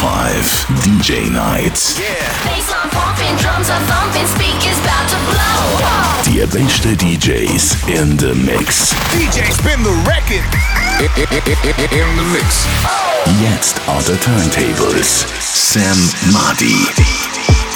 DJ Night. Bassline pumping, drums are thumping, speakers about to blow. Die besten DJs in the mix. DJ spin the record. In the mix. Jetzt on the turntables. Sam Madi.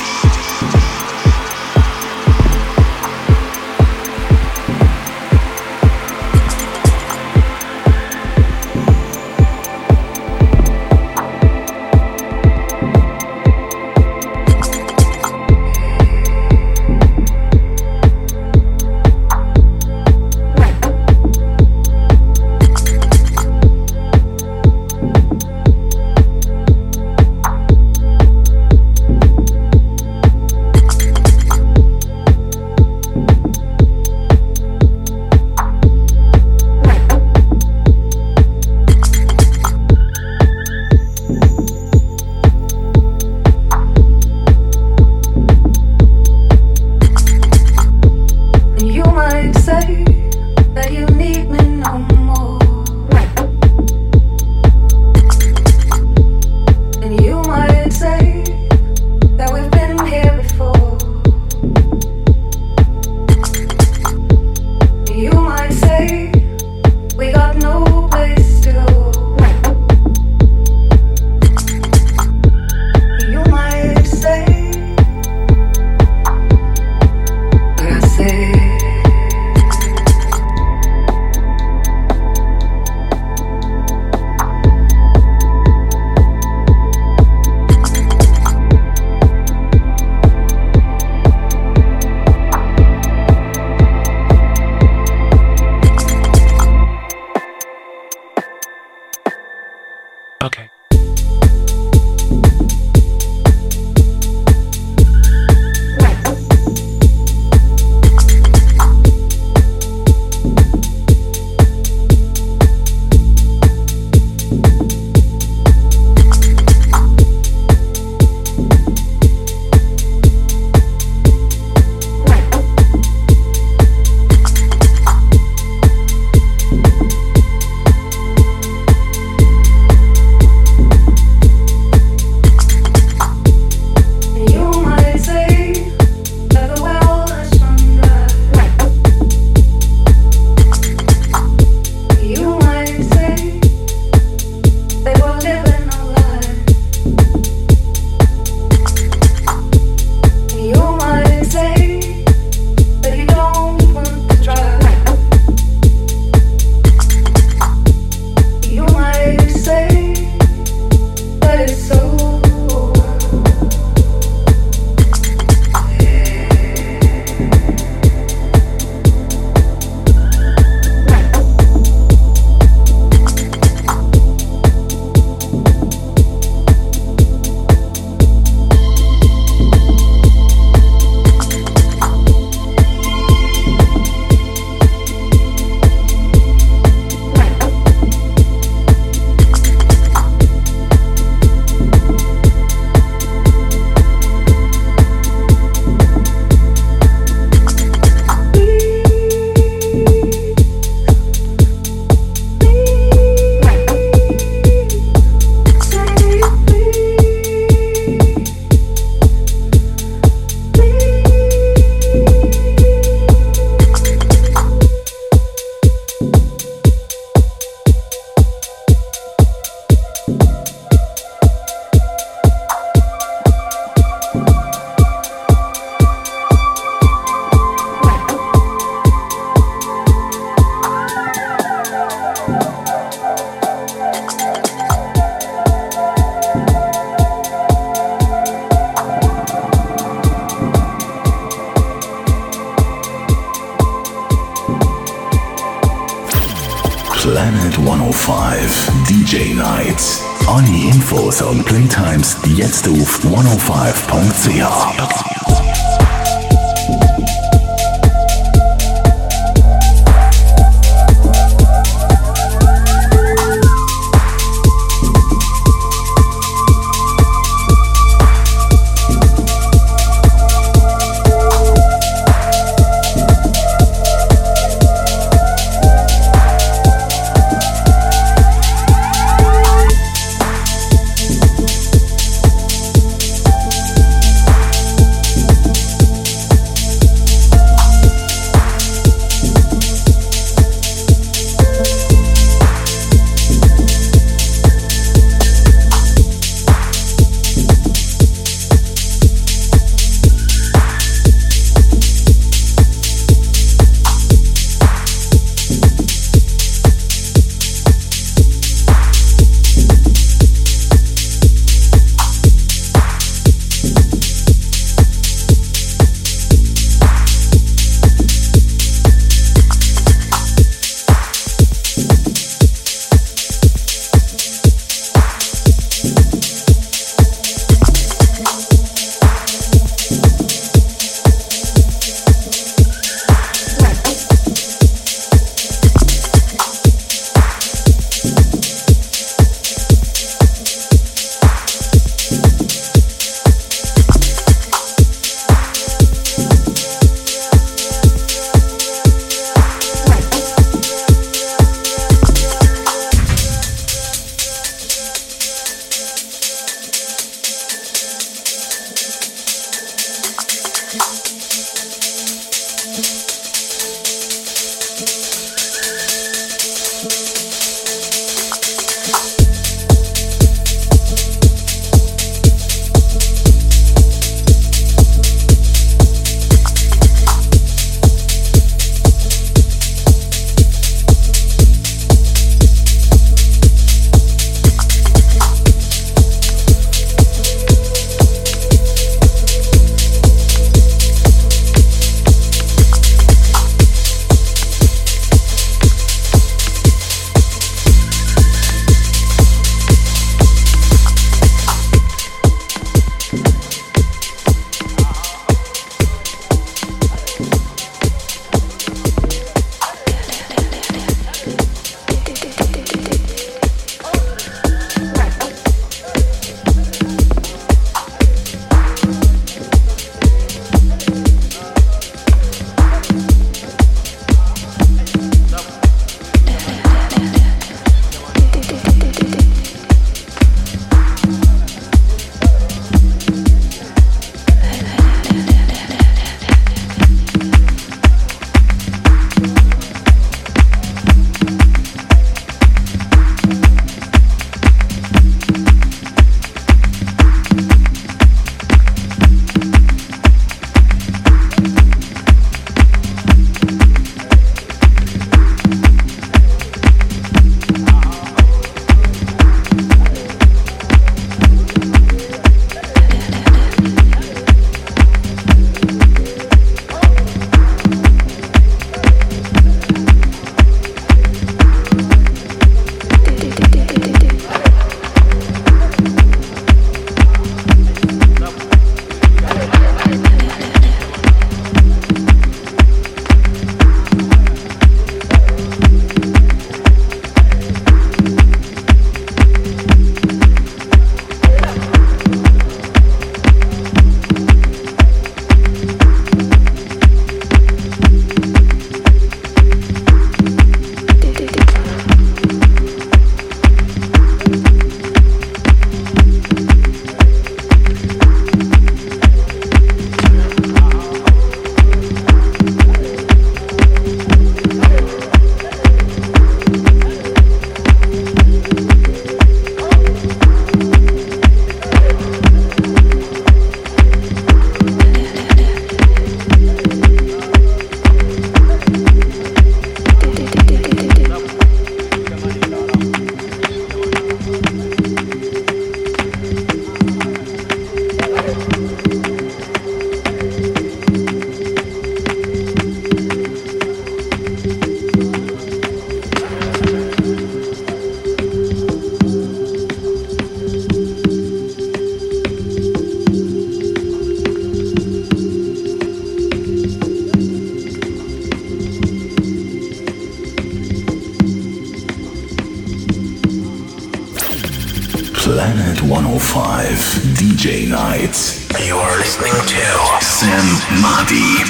nights. You are listening to Sam Mahdi.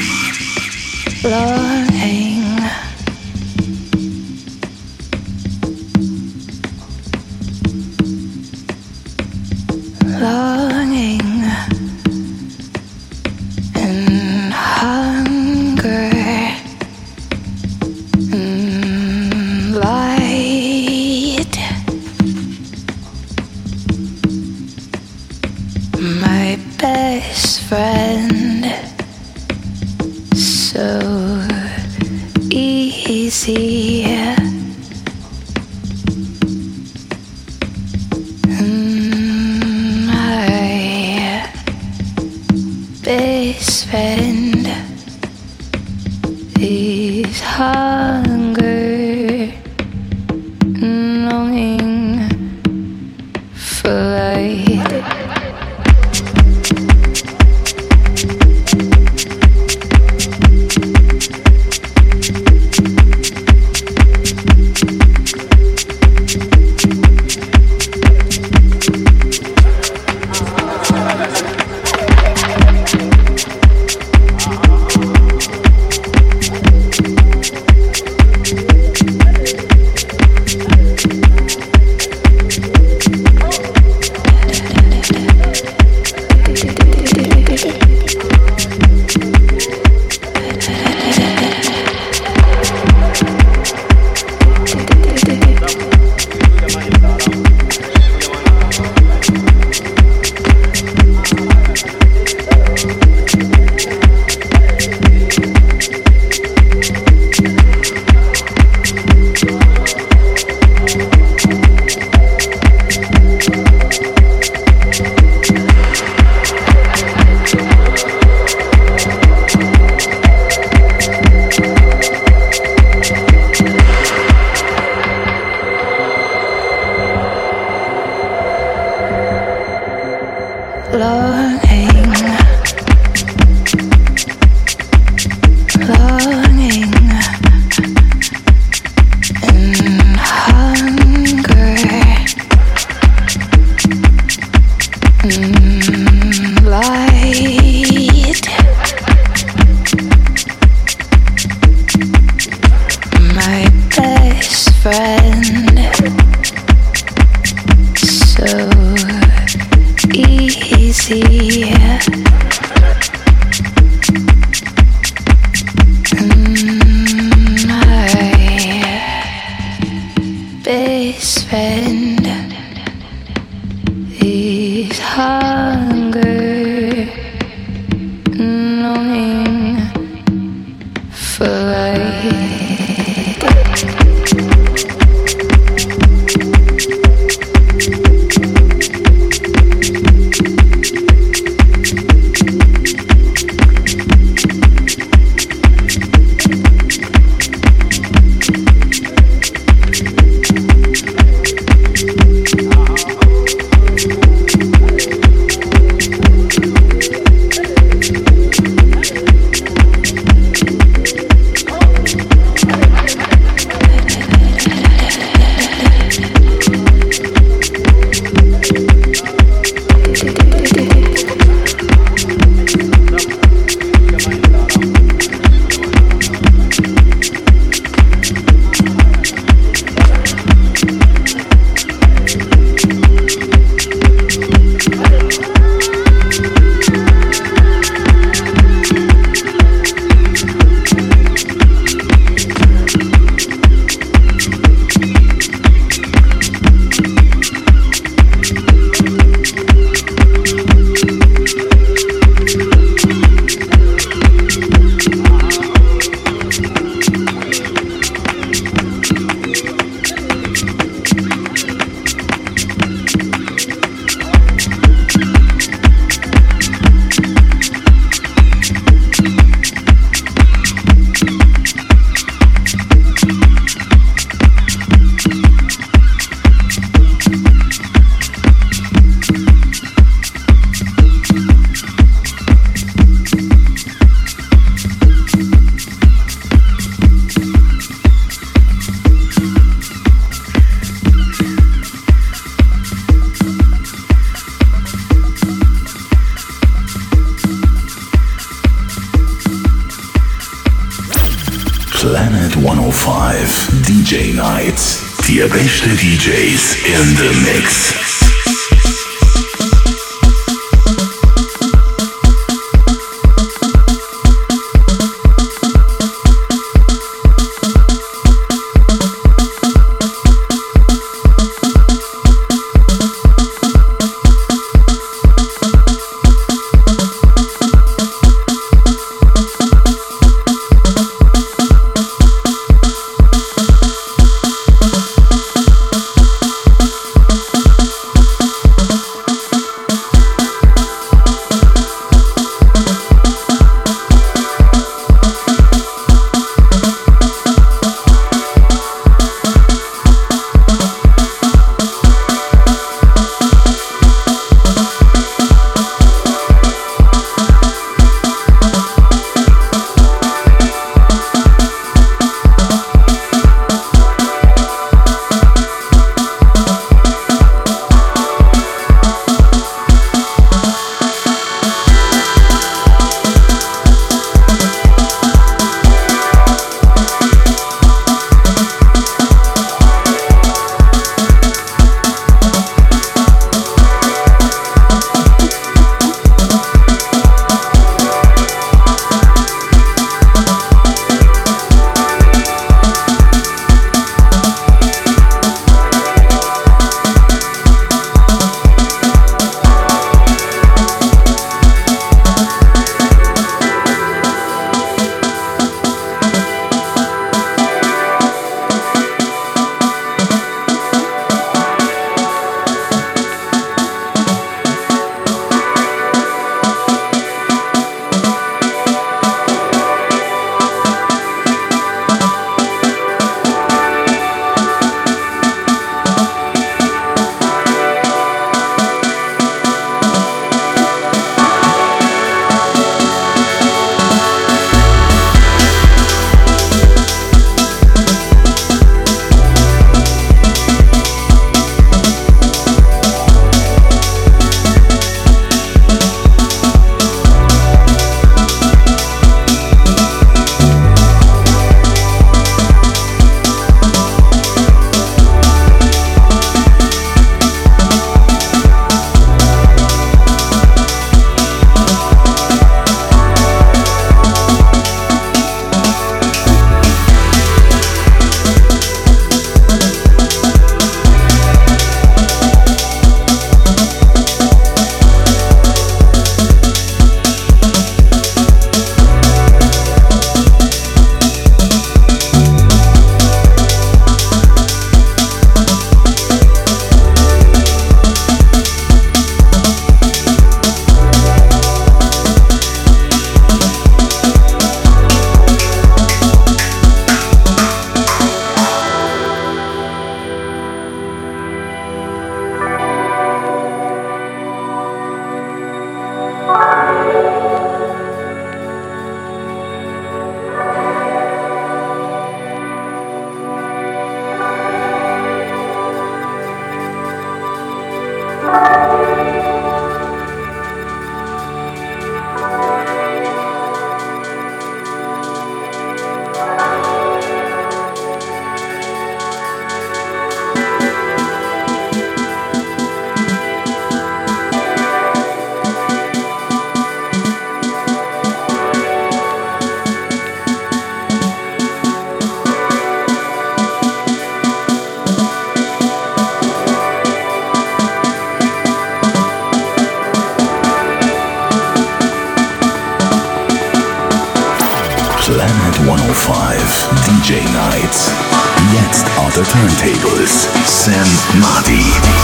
Turntables. Sam Marty.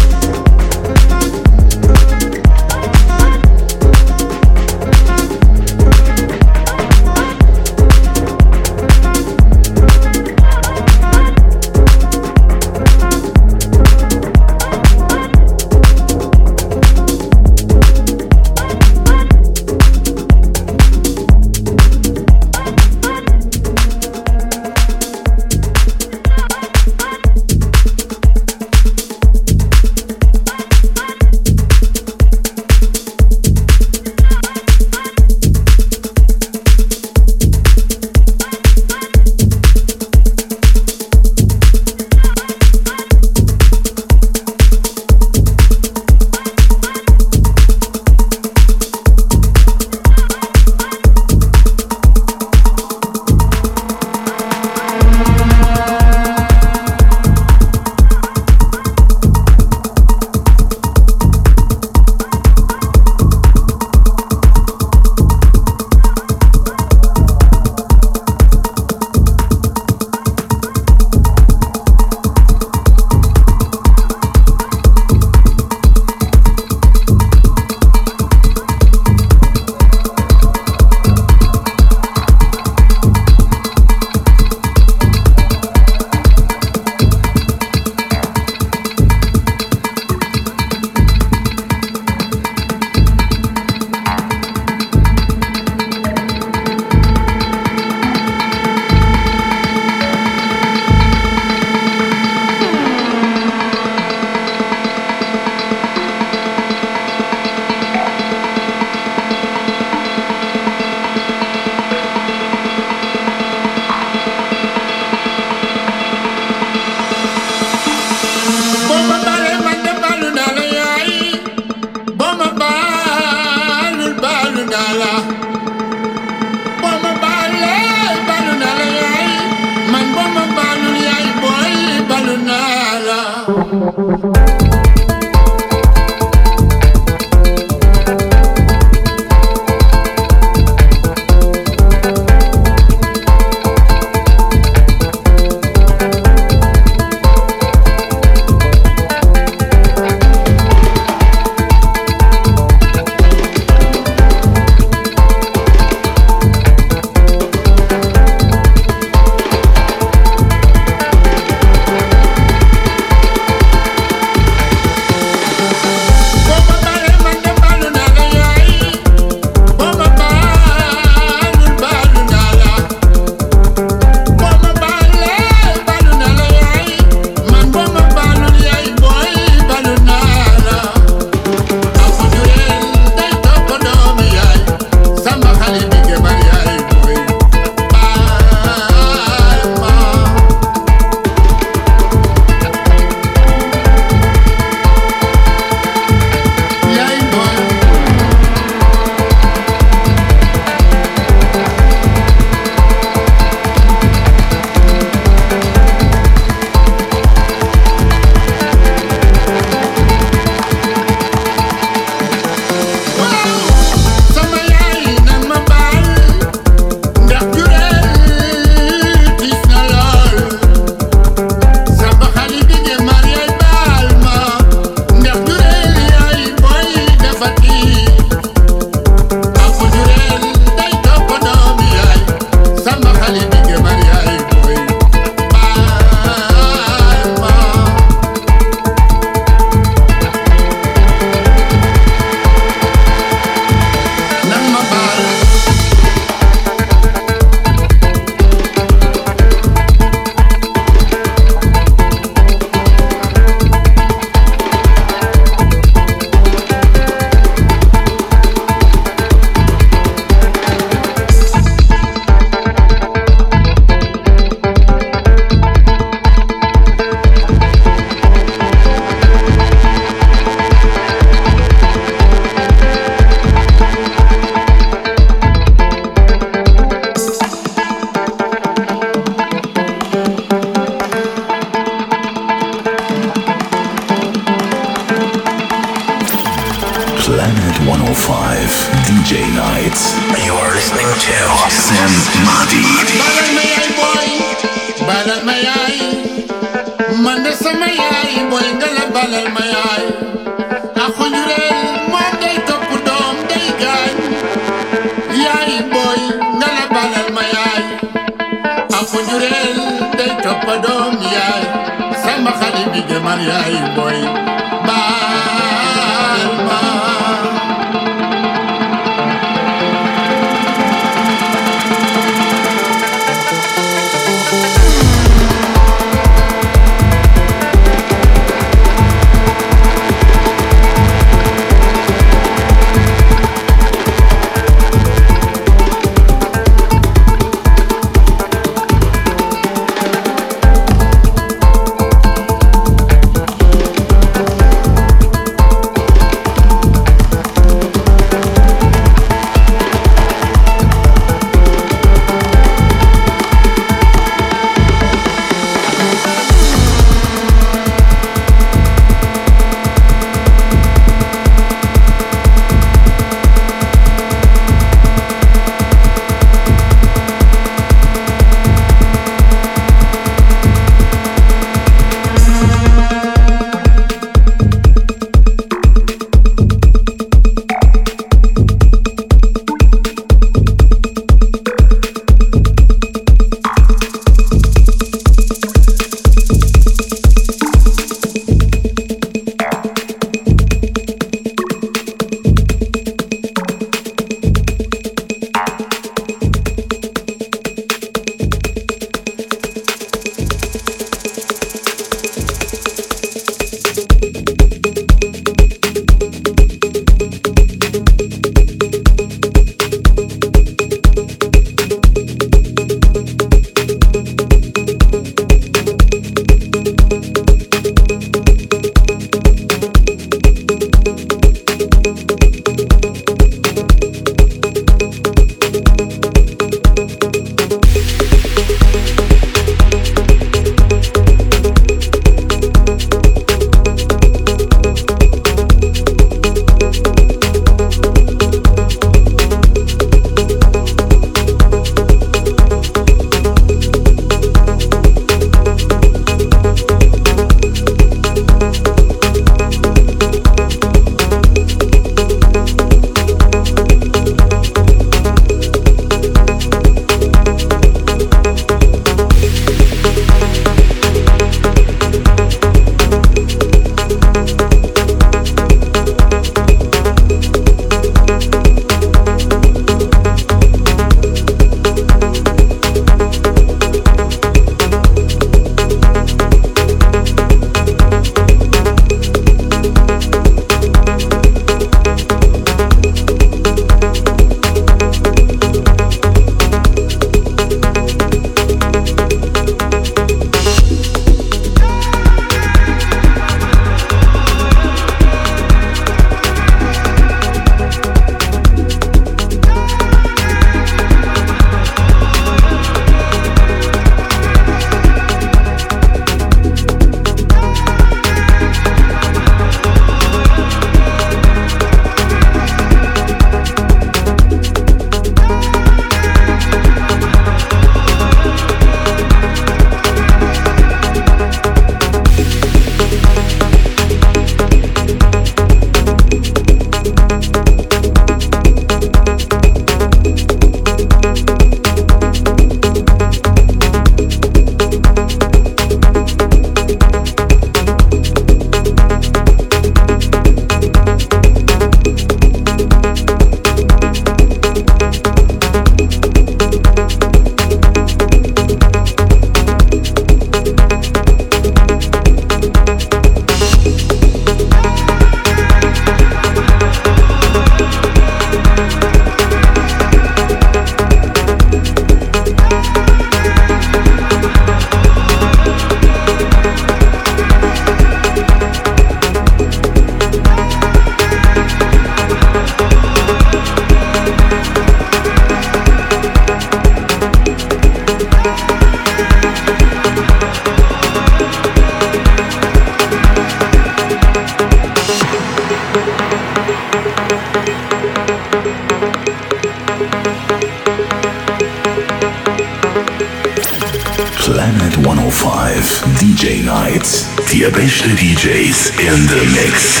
Planet 105 DJ Nights. The besten DJs in the mix.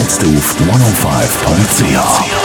jetzt auf 105.ch.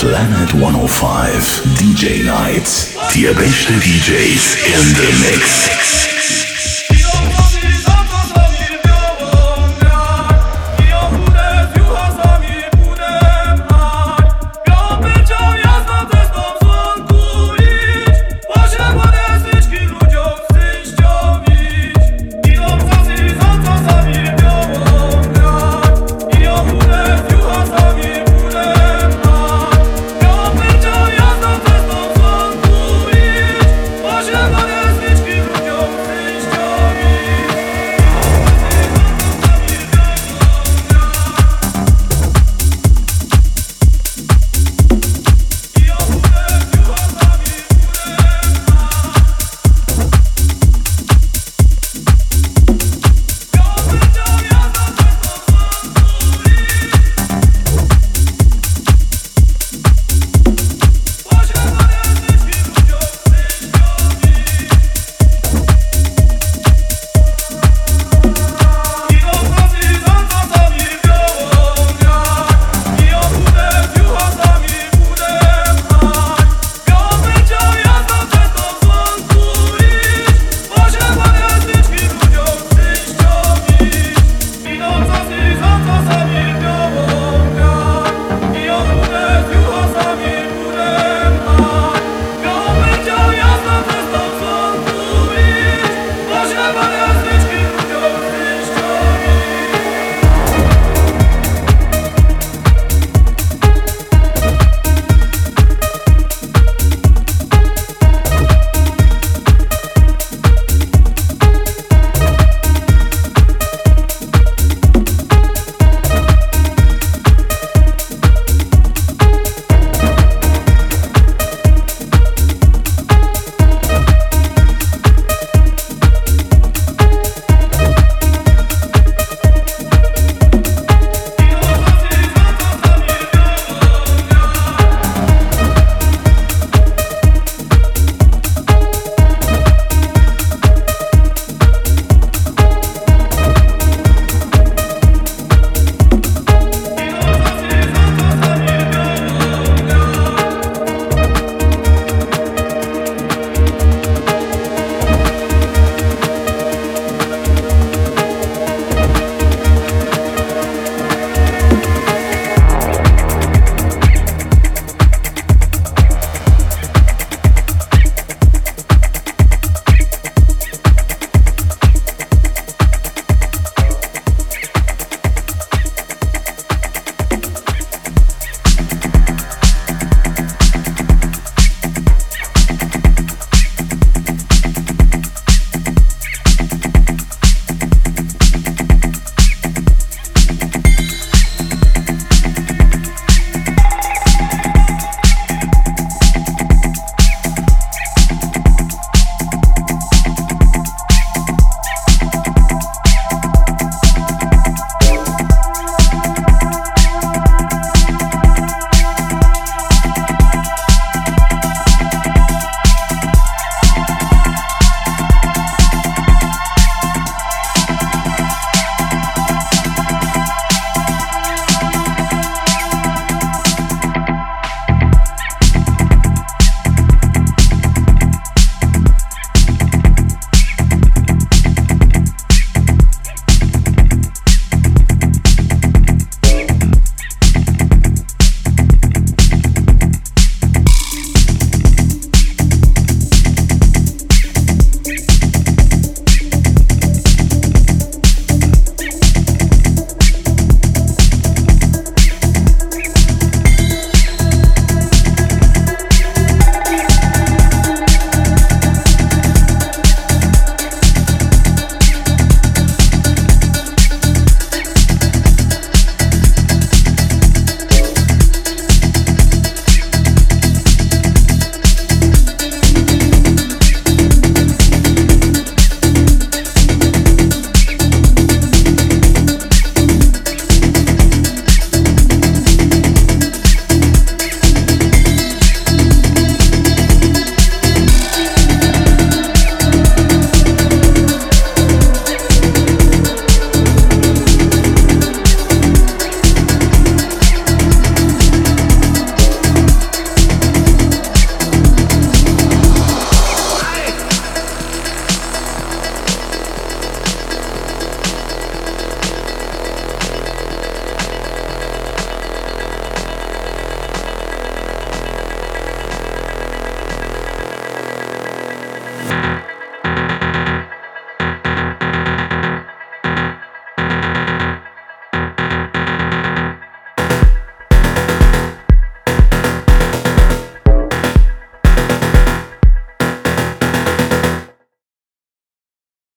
Planet 105 DJ Nights. Die beste DJs in the Mix.